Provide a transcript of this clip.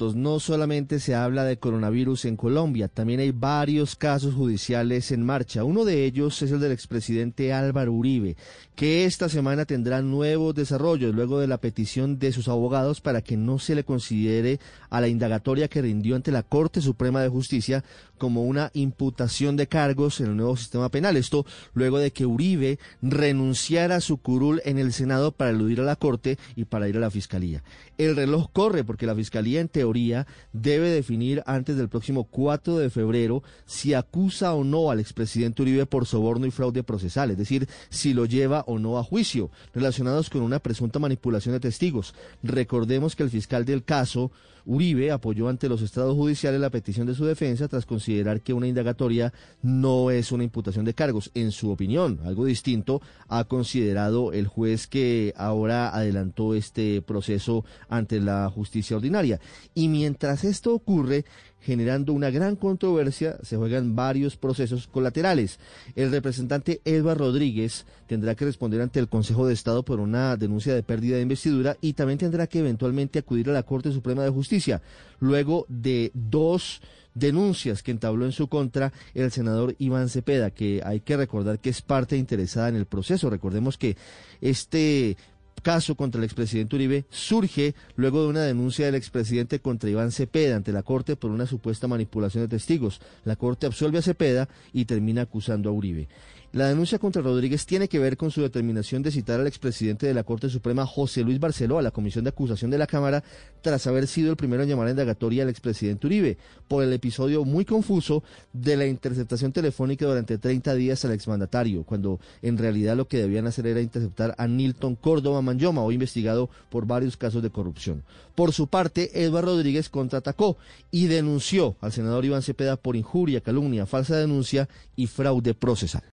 No solamente se habla de coronavirus en Colombia, también hay varios casos judiciales en marcha. Uno de ellos es el del expresidente Álvaro Uribe, que esta semana tendrá nuevos desarrollos luego de la petición de sus abogados para que no se le considere a la indagatoria que rindió ante la Corte Suprema de Justicia como una imputación de cargos en el nuevo sistema penal. Esto luego de que Uribe renunciara a su curul en el Senado para eludir a la Corte y para ir a la Fiscalía. El reloj corre porque la Fiscalía en teoría debe definir antes del próximo 4 de febrero si acusa o no al expresidente Uribe por soborno y fraude procesal, es decir, si lo lleva o no a juicio, relacionados con una presunta manipulación de testigos. Recordemos que el fiscal del caso, Uribe, apoyó ante los estados judiciales la petición de su defensa tras considerar que una indagatoria no es una imputación de cargos. En su opinión, algo distinto ha considerado el juez que ahora adelantó este proceso ante la justicia ordinaria. Y mientras esto ocurre, generando una gran controversia, se juegan varios procesos colaterales. El representante Edward Rodríguez tendrá que responder ante el Consejo de Estado por una denuncia de pérdida de investidura y también tendrá que eventualmente acudir a la Corte Suprema de Justicia, luego de dos denuncias que entabló en su contra el senador Iván Cepeda, que hay que recordar que es parte interesada en el proceso. Recordemos que este caso contra el expresidente Uribe surge luego de una denuncia del expresidente contra Iván Cepeda ante la Corte por una supuesta manipulación de testigos. La Corte absuelve a Cepeda y termina acusando a Uribe. La denuncia contra Rodríguez tiene que ver con su determinación de citar al expresidente de la Corte Suprema, José Luis Barceló, a la Comisión de Acusación de la Cámara, tras haber sido el primero en llamar a indagatoria al expresidente Uribe, por el episodio muy confuso de la interceptación telefónica durante 30 días al exmandatario, cuando en realidad lo que debían hacer era interceptar a Nilton Córdoba Manyoma, hoy investigado por varios casos de corrupción. Por su parte, Eduardo Rodríguez contraatacó y denunció al senador Iván Cepeda por injuria, calumnia, falsa denuncia y fraude procesal.